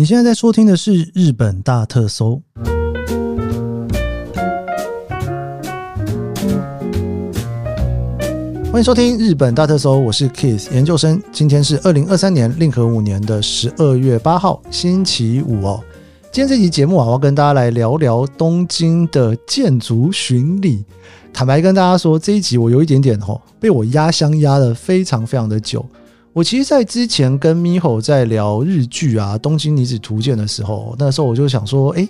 你现在在收听的是《日本大特搜》，欢迎收听《日本大特搜》，我是 Kiss 研究生。今天是二零二三年令和五年的十二月八号，星期五哦。今天这期节目啊，我要跟大家来聊聊东京的建筑巡礼。坦白跟大家说，这一集我有一点点吼，被我压箱压得非常非常的久。我其实，在之前跟 Miho 在聊日剧啊《东京女子图鉴》的时候，那时候我就想说，诶，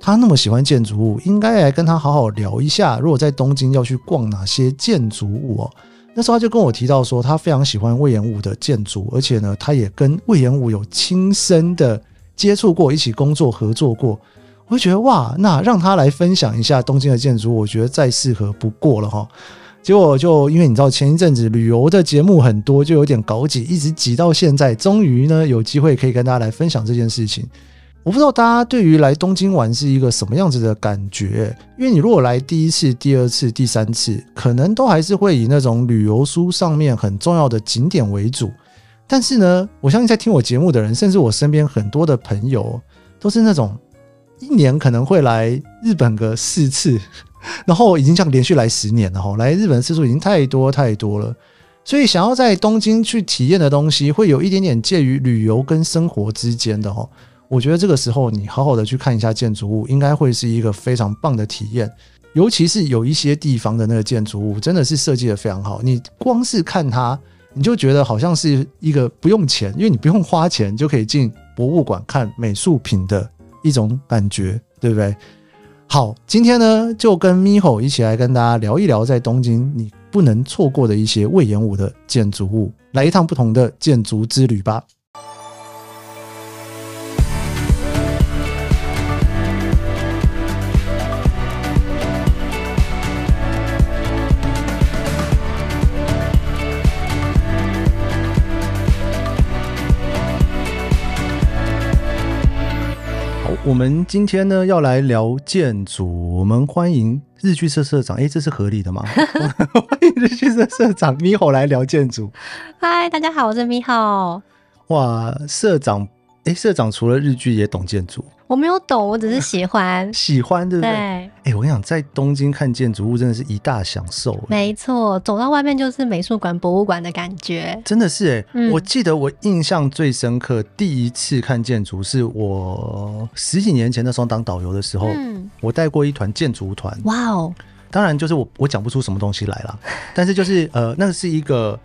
他那么喜欢建筑物，应该来跟他好好聊一下，如果在东京要去逛哪些建筑物哦。那时候他就跟我提到说，他非常喜欢魏延武的建筑，而且呢，他也跟魏延武有亲身的接触过，一起工作合作过。我就觉得哇，那让他来分享一下东京的建筑，我觉得再适合不过了哈。结果就因为你知道前一阵子旅游的节目很多，就有点搞挤，一直挤到现在，终于呢有机会可以跟大家来分享这件事情。我不知道大家对于来东京玩是一个什么样子的感觉，因为你如果来第一次、第二次、第三次，可能都还是会以那种旅游书上面很重要的景点为主。但是呢，我相信在听我节目的人，甚至我身边很多的朋友，都是那种一年可能会来日本个四次。然后已经这样连续来十年了哈，来日本次数已经太多太多了，所以想要在东京去体验的东西，会有一点点介于旅游跟生活之间的哈。我觉得这个时候你好好的去看一下建筑物，应该会是一个非常棒的体验。尤其是有一些地方的那个建筑物，真的是设计得非常好，你光是看它，你就觉得好像是一个不用钱，因为你不用花钱就可以进博物馆看美术品的一种感觉，对不对？好，今天呢就跟 Miho 一起来跟大家聊一聊，在东京你不能错过的一些魏延武的建筑物，来一趟不同的建筑之旅吧。我们今天呢要来聊建筑，我们欢迎日剧社社长，哎，这是合理的吗？欢迎日剧社社长 Miho 来聊建筑。嗨，大家好，我是 Miho。哇，社长，哎，社长除了日剧也懂建筑。我没有懂，我只是喜欢，喜欢对不对？对。哎，我跟你讲，在东京看建筑物真的是一大享受。没错，走到外面就是美术馆、博物馆的感觉。真的是哎、嗯，我记得我印象最深刻，第一次看建筑是我十几年前那时候当导游的时候，嗯、我带过一团建筑团。哇哦！当然就是我我讲不出什么东西来了，但是就是呃，那是一个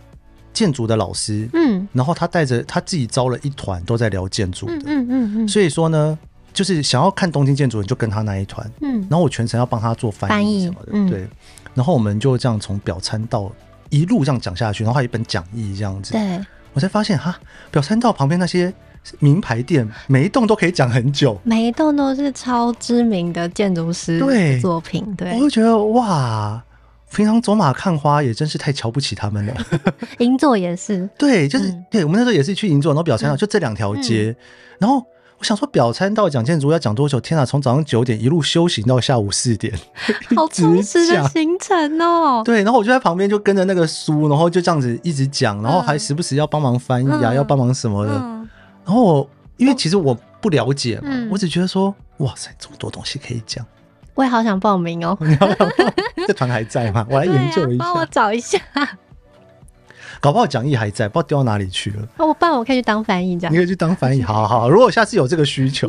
建筑的老师，嗯，然后他带着他自己招了一团都在聊建筑的，嗯嗯嗯，嗯，所以说呢。就是想要看东京建筑，你就跟他那一团，嗯，然后我全程要帮他做翻译什么的，嗯，对，然后我们就这样从表参道一路这样讲下去，然后还有一本讲义这样子，对，我才发现哈，表参道旁边那些名牌店，每一栋都可以讲很久，每一栋都是超知名的建筑师对。作品，对，我就觉得哇，平常走马看花也真是太瞧不起他们了，银座也是，对，就是、嗯、对我们那时候也是去银座，然后表参道就这两条街、嗯，然后。我想说，表参道讲建筑要讲多久？天啊，从早上九点一路修行到下午四点，好充实的行程哦。对，然后我就在旁边就跟着那个书，然后就这样子一直讲，然后还时不时要帮忙翻译啊、嗯，要帮忙什么的。嗯、然后我因为其实我不了解嘛，嗯、我只觉得说，哇塞，这么多东西可以讲。我也好想报名哦。这团还在吗？我来研究一下，帮、啊、我找一下。搞不好讲义还在，不知道丢到哪里去了。哦，我办，我可以去当翻译，这样。你可以去当翻译，好好好。如果下次有这个需求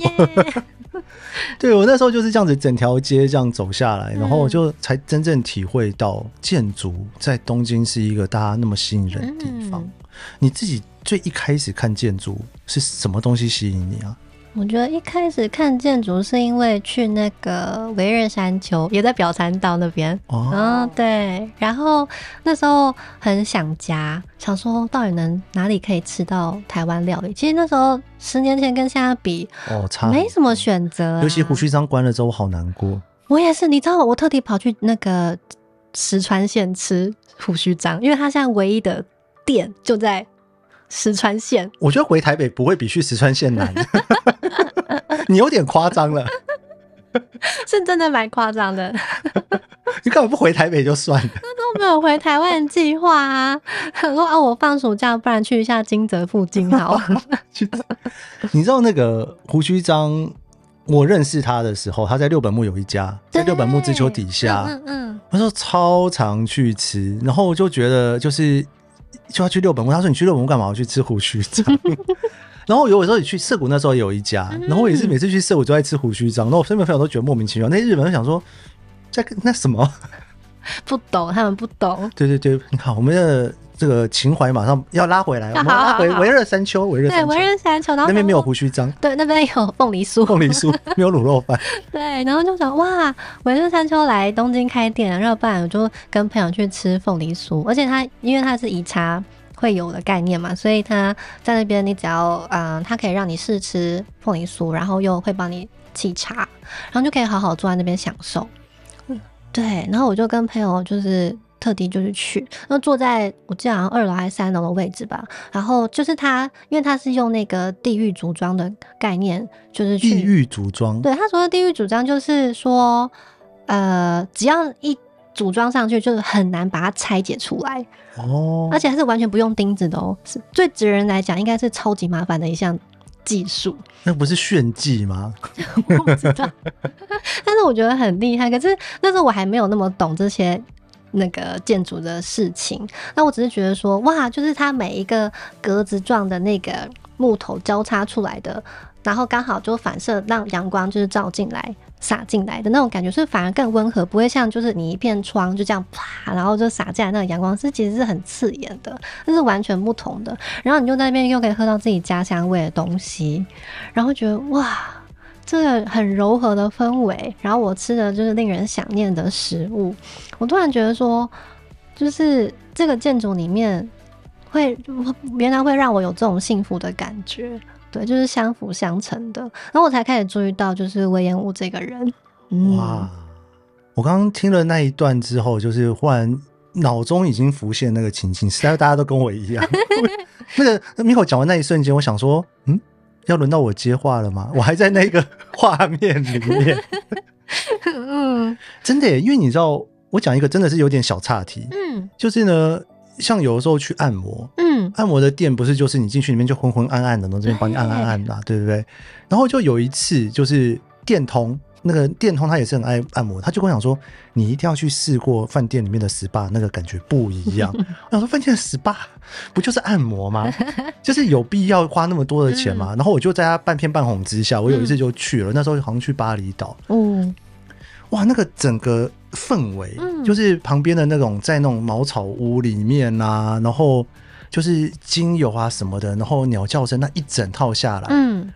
对，我那时候就是这样子，整条街这样走下来，然后我就才真正体会到建筑在东京是一个大家那么吸引人的地方。嗯。你自己最一开始看建筑是什么东西吸引你啊？我觉得一开始看建筑是因为去那个维热山丘，也在表参道那边。哦，嗯，对。然后那时候很想家，想说到底能哪里可以吃到台湾料理。其实那时候十年前跟现在比，哦，差没什么选择啊。尤其胡须张关了之后，我好难过。我也是，你知道，我特地跑去那个石川县吃胡须张，因为他现在唯一的店就在。石川县，我觉得回台北不会比去石川县难，你有点夸张了，是真的蛮夸张的。你干嘛不回台北就算了？那时候没有回台湾计划啊。他说啊，我放暑假，不然去一下金泽附近好。你知道那个胡须章？我认识他的时候，他在六本木有一家，在六本木之丘底下。嗯嗯，他说超常去吃，然后我就觉得就是就要去六本木。他说你去六本木干嘛？我去吃胡须章。然后有时候你去涩谷那时候有一家，然后我也是每次去涩谷都在吃胡须章。然后我身边朋友都觉得莫名其妙。那些日本人想说在那什么不懂，他们不懂。对对对，你看我们的。这个情怀马上要拉回来，我们拉回维热山丘，维热对维热山丘，然后那边没有胡须章，对，那边有凤梨酥，凤梨酥 没有卤肉饭，对，然后就想哇，维热山丘来东京开店，然后不然我就跟朋友去吃凤梨酥，而且它因为它是以茶会有的概念嘛，所以他在那边你只要嗯，他可以让你试吃凤梨酥，然后又会帮你沏茶，然后就可以好好坐在那边享受，嗯，对，然后我就跟朋友就是。特地就是去，那坐在我记得好像二楼还是三楼的位置吧。然后就是他，因为他是用那个地狱组装的概念，就是去地狱组装。对，他说的地狱组装就是说，呃，只要一组装上去，就是很难把它拆解出来哦。而且还是完全不用钉子的哦，是对职人来讲应该是超级麻烦的一项技术。那不是炫技吗？我不知道，但是我觉得很厉害。可是那时候我还没有那么懂这些。那个建筑的事情，那我只是觉得说，哇，就是它每一个格子状的那个木头交叉出来的，然后刚好就反射让阳光就是照进来、洒进来的那种感觉，是反而更温和，不会像就是你一片窗就这样啪，然后就洒进来那个阳光是其实是很刺眼的，这是完全不同的。然后你就在那边又可以喝到自己家乡味的东西，然后觉得哇。这个很柔和的氛围，然后我吃的就是令人想念的食物。我突然觉得说，就是这个建筑里面会原来会让我有这种幸福的感觉，对，就是相辅相成的。然后我才开始注意到，就是隈研吾这个人。哇！我刚刚听了那一段之后，就是忽然脑中已经浮现那个情景，实在大家都跟我一样。那个 Miko 讲完那一瞬间，我想说，嗯。要轮到我接话了吗？我还在那个画面里面。嗯，真的耶，因为你知道，我讲一个真的是有点小岔题。嗯，就是呢，像有的时候去按摩，嗯，按摩的店不是就是你进去里面就昏昏暗暗的，然后这边帮你按按按的，对不对？然后就有一次就是电通。那个电通他也是很爱按摩，他就跟我讲说，你一定要去试过饭店里面的 SPA，那个感觉不一样。我想说饭店的 SPA 不就是按摩吗？就是有必要花那么多的钱吗？然后我就在他半骗半哄之下，我有一次就去了，那时候好像去巴厘岛。嗯，哇，那个整个氛围，就是旁边的那种在那种茅草屋里面啊，然后就是精油啊什么的，然后鸟叫声那一整套下来，嗯，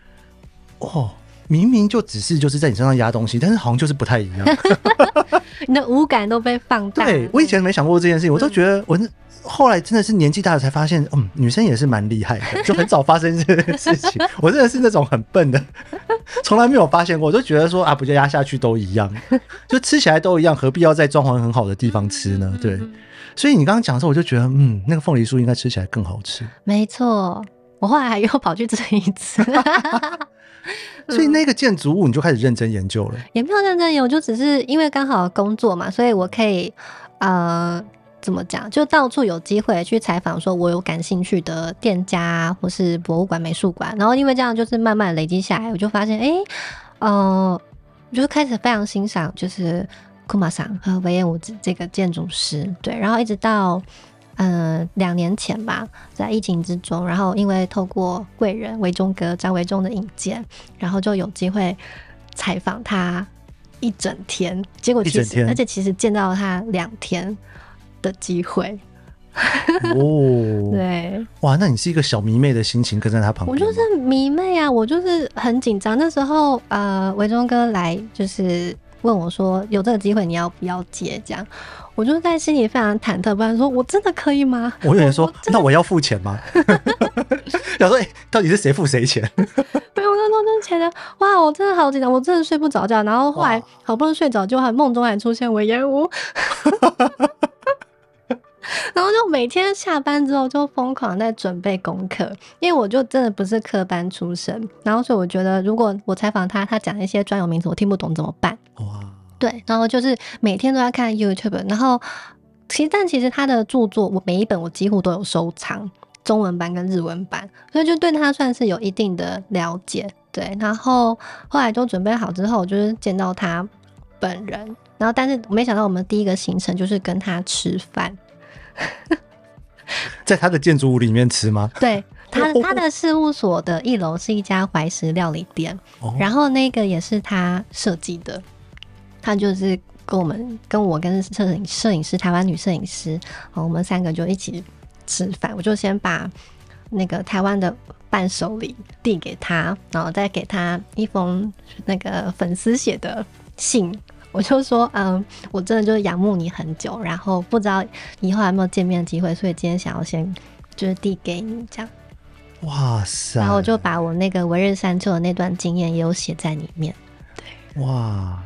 哦。明明就只是就是在你身上压东西，但是好像就是不太一样。你的五感都被放大。对，我以前没想过这件事情，我都觉得我后来真的是年纪大了才发现，嗯，女生也是蛮厉害的，就很早发生这件事情。我真的是那种很笨的，从来没有发现过，我就觉得说啊，不就压下去都一样，就吃起来都一样，何必要在装潢很好的地方吃呢？对，所以你刚刚讲的时候，我就觉得嗯，那个凤梨酥应该吃起来更好吃。没错，我后来还又跑去吃一次。所以那个建筑物你就开始认真研究了？也没有认真研究，就只是因为刚好工作嘛，所以我可以呃怎么讲，就到处有机会去采访，说我有感兴趣的店家或是博物馆、美术馆，然后因为这样就是慢慢累积下来，我就发现哎，呃，就开始非常欣赏就是库马桑和隈研吾这个建筑师，对，然后一直到。嗯，两年前吧，在疫情之中，然后因为透过贵人维中哥张维中的引荐，然后就有机会采访他一整天。结果其实，而且其实见到他两天的机会。哦，对，哇，那你是一个小迷妹的心情跟在他旁边？我就是迷妹啊，我就是很紧张。那时候，呃，维中哥来就是问我说：“有这个机会，你要不要接？”这样。我就在心里非常忐忑，不安说我真的可以吗？我有人说，那我要付钱吗？想说，哎、欸，到底是谁付谁钱？没有，我刚刚钱的，哇，我真的好紧张，我真的睡不着觉。然后后来好不容易睡着，就还梦中还出现隈研吾，然后就每天下班之后就疯狂在准备功课，因为我就真的不是科班出身，然后所以我觉得如果我采访他，他讲一些专有名词我听不懂怎么办？哇！对，然后就是每天都在看 YouTube，然后其实但其实他的著作，我每一本我几乎都有收藏，中文版跟日文版，所以就对他算是有一定的了解。对，然后后来就准备好之后，就是见到他本人，然后但是没想到我们第一个行程就是跟他吃饭，在他的建筑物里面吃吗？对。他他的事务所的一楼是一家怀石料理店，哦，然后那个也是他设计的。他就是跟我们跟我跟摄影摄影师台湾女摄影师，我们三个就一起吃饭。我就先把那个台湾的伴手礼递给他，然后再给他一封那个粉丝写的信。我就说，嗯，我真的就是仰慕你很久，然后不知道以后还有没有见面的机会，所以今天想要先就是递给你这样。哇塞！然后我就把我那个惟仁山丘的那段经验也有写在里面。对，哇！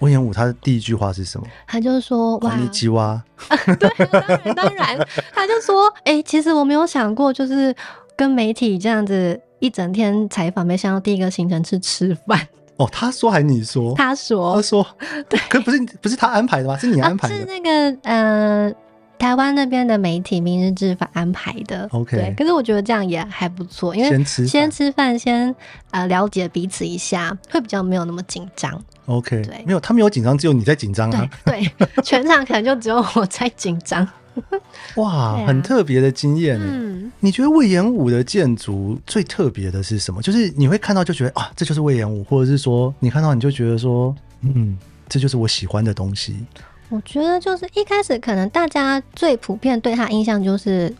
隈研吾他的第一句话是什么？他就说：“哇，你鸡蛙。啊 ”对，当然当然，他就说：“哎、欸，其实我没有想过，就是跟媒体这样子一整天采访，没想到第一个行程是吃饭。”哦，他说还是你说？他说，他说，对，可不是不是他安排的吗？是你安排的？啊、是那个呃。台湾那边的媒体《明日之法》安排的，OK，对，可是我觉得这样也还不错，因为先吃先吃饭，先呃了解彼此一下，会比较没有那么紧张。OK，对，没有他没有紧张，只有你在紧张啊。对，对全场可能就只有我在紧张。哇，啊、很特别的经验。嗯，你觉得魏延武的建筑最特别的是什么？就是你会看到就觉得啊，这就是魏延武，或者是说你看到你就觉得说，嗯，这就是我喜欢的东西。我觉得就是一开始可能大家最普遍对他印象就是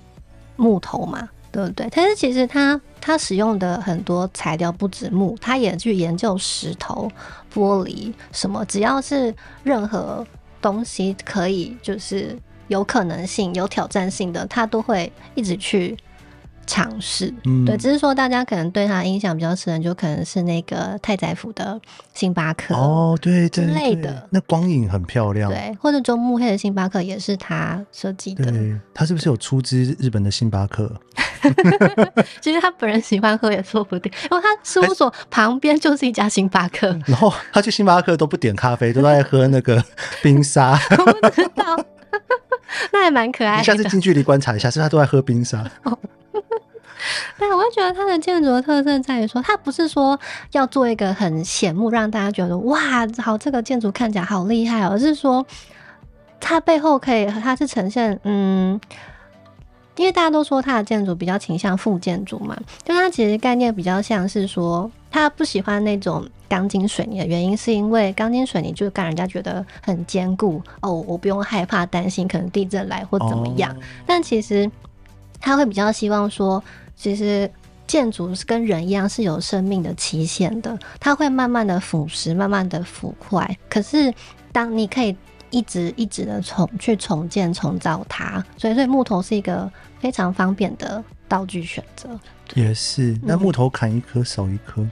木头嘛，对不对？但是其实他他使用的很多材料不止木，他也去研究石头、玻璃什么，只要是任何东西可以就是有可能性、有挑战性的，他都会一直去。尝试，嗯，对，只是说大家可能对他印象比较深，就可能是那个太宰府的星巴克哦，对对之类的，那光影很漂亮，对，或者中目黑的星巴克也是他设计的，对，他是不是有出资日本的星巴克？其实他本人喜欢喝也说不定，因为他事务所旁边就是一家星巴克，然后他去星巴克都不点咖啡，都在喝那个冰沙，我不知道，那还蛮可爱的。你下次近距离观察一下，是他都在喝冰沙。哦对，我会觉得它的建筑的特色在于说，它不是说要做一个很显目，让大家觉得哇，好，这个建筑看起来好厉害，而是说它背后可以，它是呈现，嗯，因为大家都说它的建筑比较倾向复建筑嘛，就它其实概念比较像是说，他不喜欢那种钢筋水泥的原因，是因为钢筋水泥就让人家觉得很坚固哦，我不用害怕担心可能地震来或怎么样，哦、但其实他会比较希望说。其实建筑是跟人一样是有生命的期限的，它会慢慢的腐蚀，慢慢的腐坏。可是当你可以一直一直的重去重建、重造它，所以所以木头是一个非常方便的道具选择。也是，那木头砍一棵少一棵。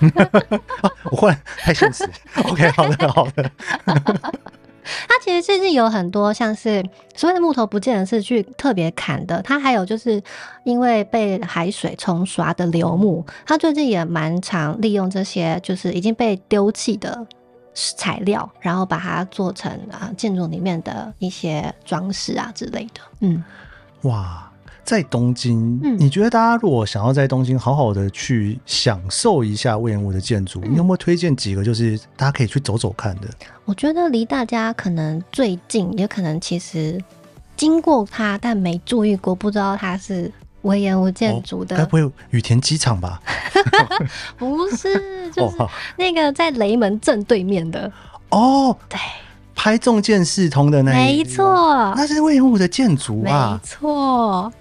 我忽然太现实。OK，好的，好的。它其实最近有很多像是所谓的木头，不见得是去特别砍的。它还有就是因为被海水冲刷的流木，它最近也蛮常利用这些就是已经被丢弃的材料，然后把它做成啊建筑里面的一些装饰啊之类的。嗯，哇。在东京，嗯，你觉得大家如果想要在东京好好的去享受一下隈研吾的建筑，嗯，你有没有推荐几个就是大家可以去走走看的？我觉得离大家可能最近，也可能其实经过它，但没注意过，不知道它是隈研吾建筑的。该，哦，不会羽田机场吧？不是，就是 那个在雷门正对面的。哦，对，拍中建四通的那一，没错，那是隈研吾的建筑啊，没错。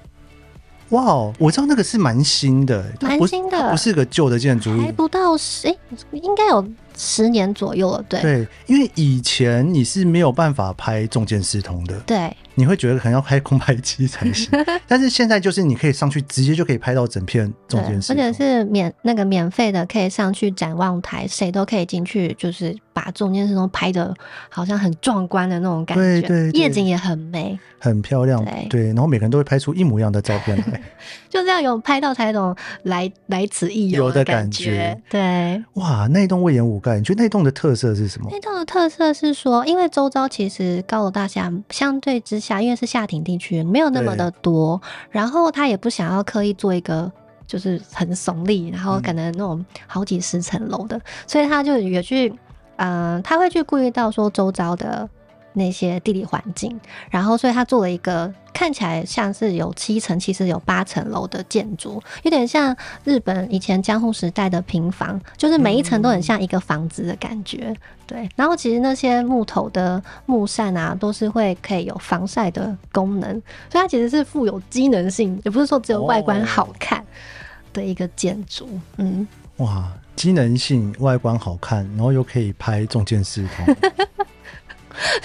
哇哦，我知道那个是蛮新的，蛮新的，不是个旧的建筑，还不到十，欸，应该有十年左右了，对。对，因为以前你是没有办法拍重建四通的，对。你会觉得可能要拍空拍机才行，但是现在就是你可以上去直接就可以拍到整片重建四通，而且是免那个免费的，可以上去展望台，谁都可以进去，就是把重建四通拍的好像很壮观的那种感觉，对对，对，夜景也很美，很漂亮，对，对，然后每个人都会拍出一模一样的照片来，就这样有拍到才懂来来此一游的感觉，有的感觉，对，哇，那栋隈研吾盖，你觉得那栋的特色是什么？那栋的特色是说，因为周遭其实高楼大厦相对之下，因为是下町地区，没有那么的多，然后他也不想要刻意做一个就是很耸立，然后可能那种好几十层楼的，嗯、所以他就也去，嗯、呃，他会去顾虑到说周遭的。那些地理环境，然后所以他做了一个看起来像是有七层，其实有八层楼的建筑，有点像日本以前江户时代的平房，就是每一层都很像一个房子的感觉。嗯、对，然后其实那些木头的木扇啊，都是会可以有防晒的功能，所以它其实是富有机能性，也不是说只有外观好看的一个建筑。哦、嗯，哇，机能性、外观好看，然后又可以拍重建视通。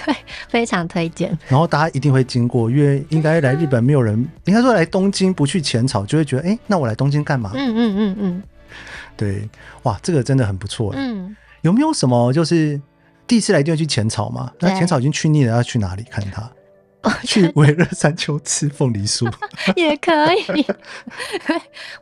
对，非常推荐。然后大家一定会经过，因为应该来日本没有人，应该说来东京不去浅草，就会觉得，哎、欸，那我来东京干嘛？嗯嗯嗯嗯。对，哇，这个真的很不错。嗯，有没有什么就是第一次来一定要去浅草嘛？那浅草已经去腻了，要去哪里看它？去微热山丘吃凤梨酥 也可以。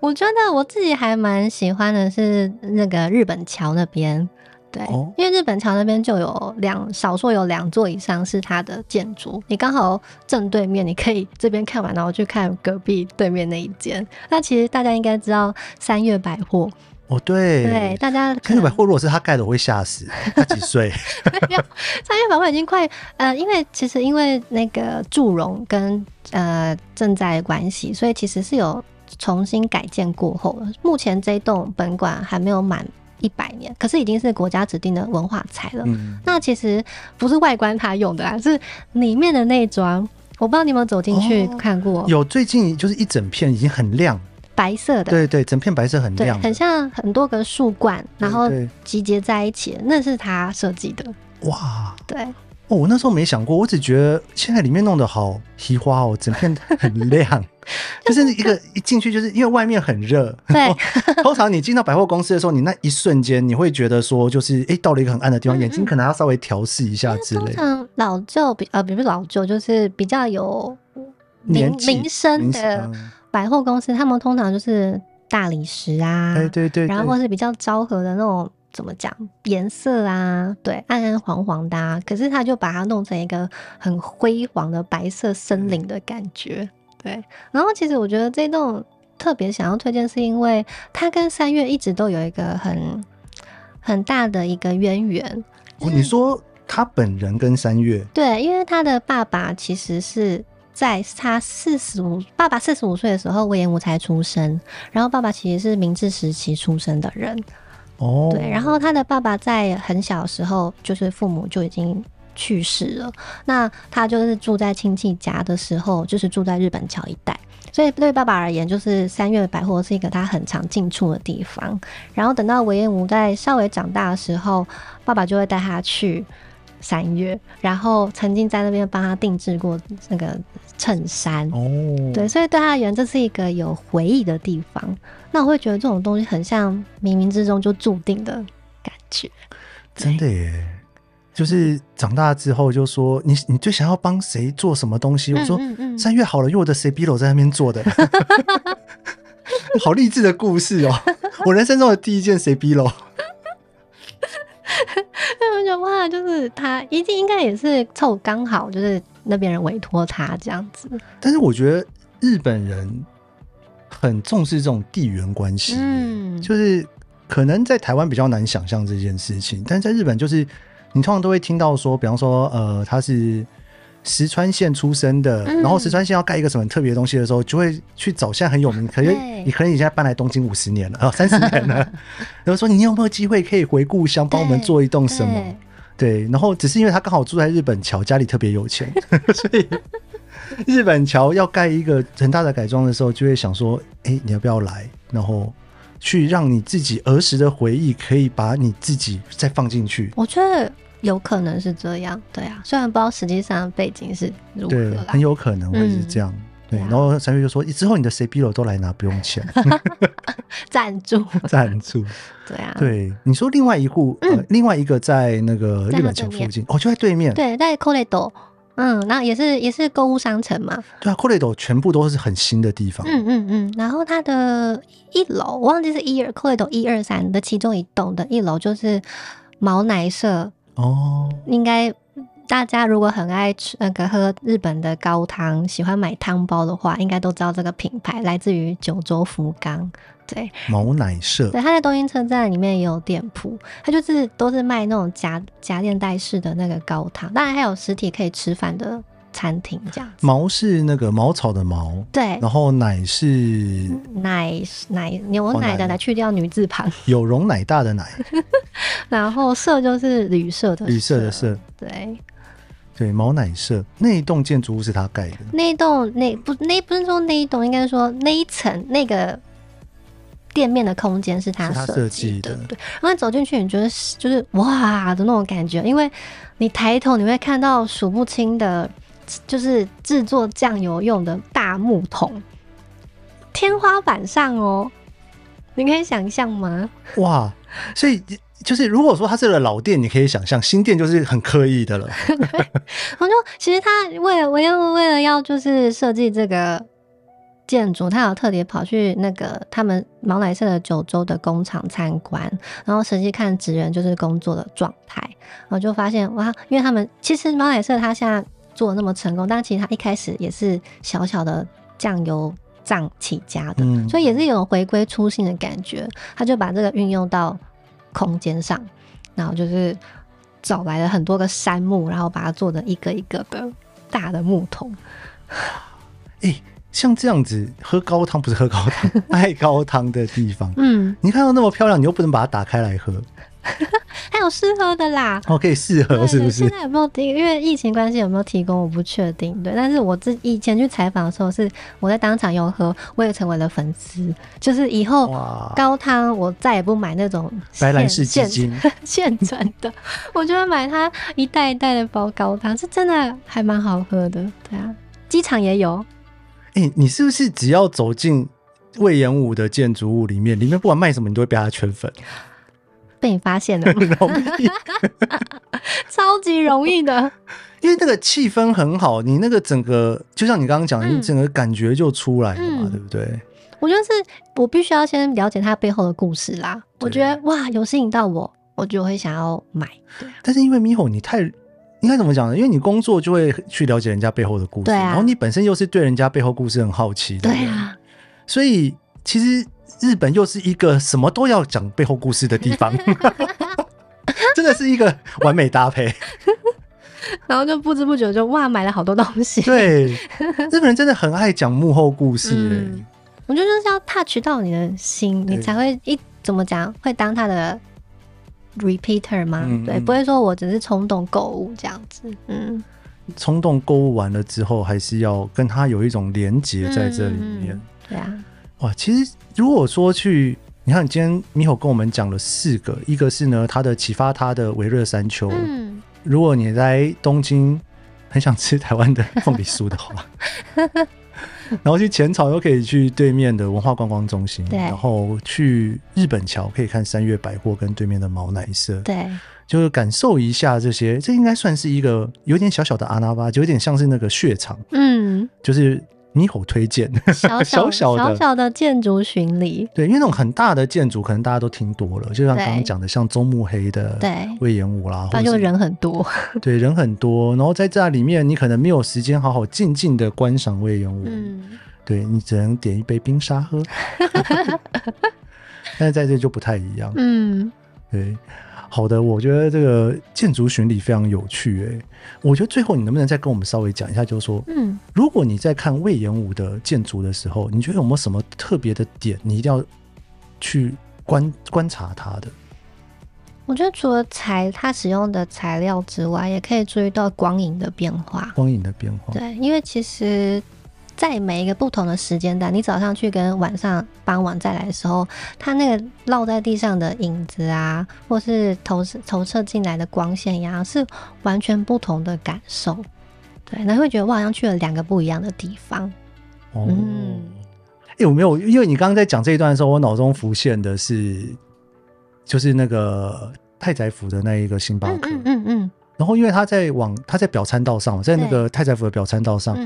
我觉得我自己还蛮喜欢的是那个日本桥那边。对，因为日本桥那边就有两，少说有两座以上是它的建筑，你刚好正对面，你可以这边看完，然后去看隔壁对面那一间。那其实大家应该知道三月百货哦，对对，大家三越百货如果是他盖的，我会吓死。他几岁？三月百货已经快呃，因为其实因为那个祝融跟呃正在关系，所以其实是有重新改建过后了。目前这栋本馆还没有满。一百年，可是已经是国家指定的文化财了。嗯、那其实不是外观它用的啊，是里面的内装。我不知道你有没有走进去看过？哦？有，最近就是一整片已经很亮，白色的。对对，整片白色很亮，很像很多个树冠，然后集结在一起，那是他设计的。哇，对。哦，我那时候没想过，我只觉得现在里面弄得好奇花哦，整片很亮，就是一个一进去，就是因为外面很热。对，通常你进到百货公司的时候，你那一瞬间你会觉得说，就是哎、欸，到了一个很暗的地方，嗯嗯，眼睛可能要稍微调试一下之类。通常老旧比呃，比如老旧，就是比较有名名声的百货公司，他们通常就是大理石啊，对对对，然后或是比较昭和的那种。怎么讲颜色啊？对，暗暗黄黄的啊。可是他就把它弄成一个很辉煌的白色森林的感觉。对，然后其实我觉得这栋特别想要推荐，是因为它跟三月一直都有一个很很大的一个渊源。哦，你说他本人跟三月？对，因为他的爸爸其实是在他四十五，爸爸四十五岁的时候魏延武才出生，然后爸爸其实是明治时期出生的人。哦，对，然后他的爸爸在很小的时候，就是父母就已经去世了。那他就是住在亲戚家的时候，就是住在日本桥一带，所以对爸爸而言，就是三月百货是一个他很常进出的地方。然后等到隈研吾在稍微长大的时候，爸爸就会带他去三月，然后曾经在那边帮他定制过那个衬衫。哦，对，所以对他而言，这是一个有回忆的地方。那我会觉得这种东西很像冥冥之中就注定的感觉，真的耶！就是长大之后就说你你最想要帮谁做什么东西？我说三月好了，因为我的 CBLO 在那边做的，好励志的故事哦！我人生中的第一件 CBLO，那我觉得哇，就是他一定应该也是凑刚好，就是那边人委托他这样子。但是我觉得日本人。很重视这种地缘关系，嗯，就是可能在台湾比较难想象这件事情，但在日本，就是你通常都会听到说，比方说，呃，他是石川县出生的，嗯、然后石川县要盖一个什么特别的东西的时候，就会去找现在很有名，可是你可能你现在搬来东京五十年了，啊，三十年了，然后说你有没有机会可以回故乡帮我们做一栋什么？对，然后只是因为他刚好住在日本桥，家里特别有钱，所以。日本桥要盖一个很大的改装的时候，就会想说：哎、欸，你要不要来？然后去让你自己儿时的回忆，可以把你自己再放进去。我觉得有可能是这样，对啊。虽然不知道实际上背景是如何，对，很有可能会是这样。嗯、对，然后三月就说：之后你的 CBLO 都来拿，不用钱，赞助，赞助。对啊，对。你说另外一户，嗯、呃，另外一个在那个日本桥附近，哦，就在对面，对，在 Koledo 嗯，然后也是也是购物商城嘛。对啊，Koledo 全部都是很新的地方。嗯嗯嗯。然后它的一楼，我忘记是一二 Koledo 一二三的其中一栋的一楼，就是毛奶社哦，应该大家如果很爱吃那个喝日本的高汤，喜欢买汤包的话，应该都知道这个品牌，来自于九州福冈。对，毛奶社，对，他在东京车站里面也有店铺，他就是都是卖那种夹夹链袋式的那个高汤，当然还有实体可以吃饭的餐厅这样子。毛是那个茅草的毛，对，然后奶是奶奶牛奶的奶，去掉女字旁，有容乃大的奶，然后舍就是旅社的旅社的社，对对，毛奶社那一栋建筑物是他盖的，那一栋那不那不是说那一栋，应该说那一层那个。店面的空间是他设计的，对。然后走进去，你觉得就是哇的那种感觉，因为你抬头你会看到数不清的，就是制作酱油用的大木桶，天花板上哦，你可以想象吗？哇！所以就是如果说它是个老店，你可以想象，新店就是很刻意的了。我就其实他为了，为了为了要就是设计这个。建筑，他有特别跑去那个他们毛奶舍的九州的工厂参观，然后实际看职员就是工作的状态，然后就发现哇，因为他们其实毛奶舍他现在做的那么成功，但其实他一开始也是小小的酱油厂起家的，嗯，所以也是有回归初心的感觉。他就把这个运用到空间上，然后就是找来了很多个杉木，然后把它做的一个一个的大的木桶。欸像这样子喝高汤不是喝高汤，爱高汤的地方，嗯，你看到那么漂亮，你又不能把它打开来喝，还有适合的啦，哦，可以适合是不是？现在有没有提？因为疫情关系有没有提供，我不确定。对，但是我自以前去采访的时候，是我在当场有喝，我也成为了粉丝。就是以后高汤，我再也不买那种白兰氏鸡精现成的，我就会买它一袋一袋的包高汤，是真的还蛮好喝的。对啊，机场也有。哎、欸，你是不是只要走进魏延武的建筑物里面，里面不管卖什么，你都会被他圈粉？被你发现了，容易，超级容易的。因为那个气氛很好，你那个整个就像你刚刚讲的，你整个感觉就出来了嘛，嗯、对不对？我觉得是我必须要先了解他背后的故事啦。我觉得哇，有吸引到我，我就会想要买。对，但是因为 Miho 你太。应该怎么讲呢？因为你工作就会去了解人家背后的故事，啊，然后你本身又是对人家背后故事很好奇的，对啊，所以其实日本又是一个什么都要讲背后故事的地方，真的是一个完美搭配。然后就不知不觉就哇买了好多东西。对，日本人真的很爱讲幕后故事，嗯，我觉得就是要 touch 到你的心，你才会一怎么讲会当他的。repeater 吗？嗯、对，不会说我只是冲动购物这样子。嗯，冲动购物完了之后，还是要跟他有一种连结在这里面。嗯、对啊，哇，其实如果说去，你看，今天 Miho 跟我们讲了四个，一个是呢，他的启发他的维热山丘。嗯，如果你在东京很想吃台湾的凤梨酥的话。然后去浅草又可以去对面的文化观光中心，对，然后去日本桥可以看三月百货跟对面的毛奶舍，对，就是感受一下这些，这应该算是一个有点小小的穴场，就有点像是那个血场，嗯，就是。Miho 推荐？小小小的。小小的建筑巡礼，对，因为那种很大的建筑可能大家都听多了，就像刚刚讲的，像中目黑的对。魏延武啦，那就人很多，对，人很多，然后在这里面你可能没有时间好好静静的观赏魏延武，嗯，对，你只能点一杯冰沙喝，但是在这就不太一样，嗯，对。好的，我觉得这个建筑巡礼非常有趣哎。我觉得最后你能不能再跟我们稍微讲一下，就是说，嗯，如果你在看魏延武的建筑的时候，你觉得有没有什么特别的点，你一定要去观观察它的？我觉得除了材它使用的材料之外，也可以注意到光影的变化。光影的变化，对，因为其实。在每一个不同的时间段，你早上去跟晚上傍晚再来的时候，它那个落在地上的影子啊，或是投射投射进来的光线呀，是完全不同的感受。对，那会觉得我好像去了两个不一样的地方。哦，嗯，哎，我没有，因为你刚刚在讲这一段的时候，我脑中浮现的是，就是那个太宰府的那一个星巴克。嗯嗯，嗯，嗯。然后，因为他在往他在表参道上，在那个太宰府的表参道上。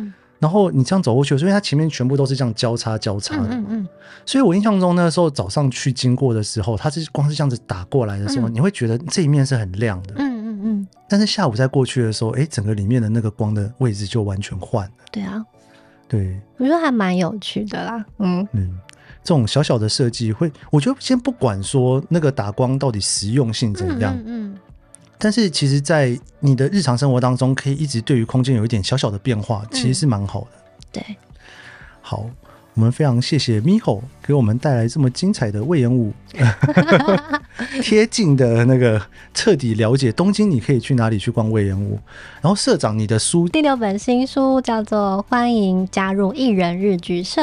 然后你这样走过去，所以它前面全部都是这样交叉交叉的。嗯嗯。所以我印象中那时候早上去经过的时候，它是光是这样子打过来的时候，嗯、你会觉得这一面是很亮的。嗯嗯嗯。但是下午再过去的时候，哎，整个里面的那个光的位置就完全换了。对啊。对。我觉得还蛮有趣的啦。嗯嗯。这种小小的设计会，我觉得先不管说那个打光到底实用性怎样，嗯，嗯，但是其实，在你的日常生活当中，可以一直对于空间有一点小小的变化，其实是蛮好的。对，好，我们非常谢谢 Miho 给我们带来这么精彩的魏延武，贴近的那个彻底了解东京，你可以去哪里去逛魏延武。然后社长，你的书第六本新书叫做《欢迎加入艺人日剧社》。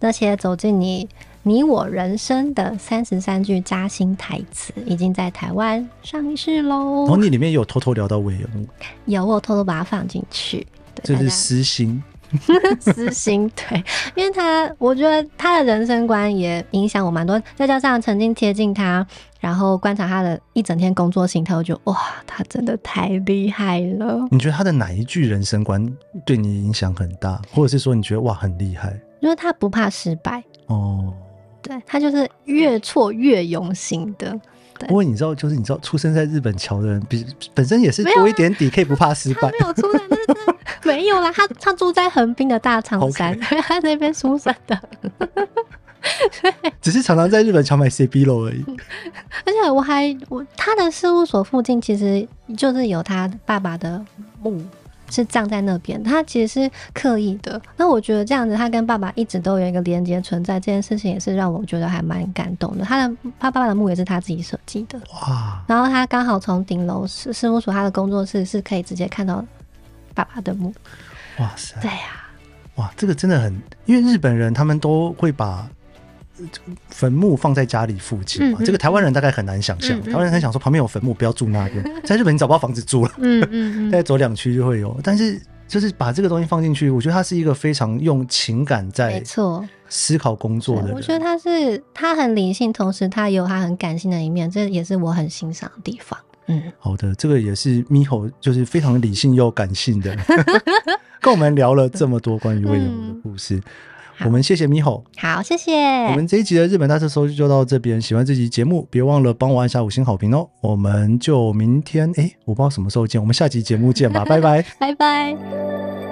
那些走进你你我人生的三十三句扎心台词，已经在台湾上市喽。然后你里面有偷偷聊到隈研吾，有我偷偷把它放进去，这是私心，私心对，因为他我觉得他的人生观也影响我蛮多，再加上曾经贴近他，然后观察他的一整天工作心态，我觉得哇，他真的太厉害了。你觉得他的哪一句人生观对你影响很大，或者是说你觉得哇很厉害？因为他不怕失败。哦，对，他就是越挫越勇型的。对，不过你知道，就是你知道，出生在日本桥的人，比本身也是多一点底，可以不怕失败。没有出生，但是没有啦。他他住在横滨的大长山. 他那边出生的。只是常常在日本桥买 CB 楼而已。而且我还我他的事务所附近，其实就是有他爸爸的墓。是葬在那边，他其实是刻意的。那我觉得这样子，他跟爸爸一直都有一个连接存在，这件事情也是让我觉得还蛮感动的。他的他爸爸的墓也是他自己设计的，哇！然后他刚好从顶楼事事务所，他的工作室是可以直接看到爸爸的墓。哇塞！对呀，哇，这个真的很，因为日本人他们都会把。坟墓放在家里附近嘛？嗯嗯、这个台湾人大概很难想象。台湾人很想说旁边有坟墓，不要住那边。在日本你找不到房子住了，嗯嗯，再走两区就会有。但是就是把这个东西放进去，我觉得他是一个非常用情感在思考工作的人。我觉得他是他很理性，同时他有他很感性的一面，这也是我很欣赏的地方。嗯，好的，这个也是 Miho 就是非常理性又感性的，跟我们聊了这么多关于隈研吾的故事。嗯我们谢谢 Miho，好，谢谢。我们这一集的日本大特搜就到这边。喜欢这集节目，别忘了帮我按下五星好评哦。我们就明天，哎，我不知道什么时候见，我们下集节目见吧，拜拜，拜拜。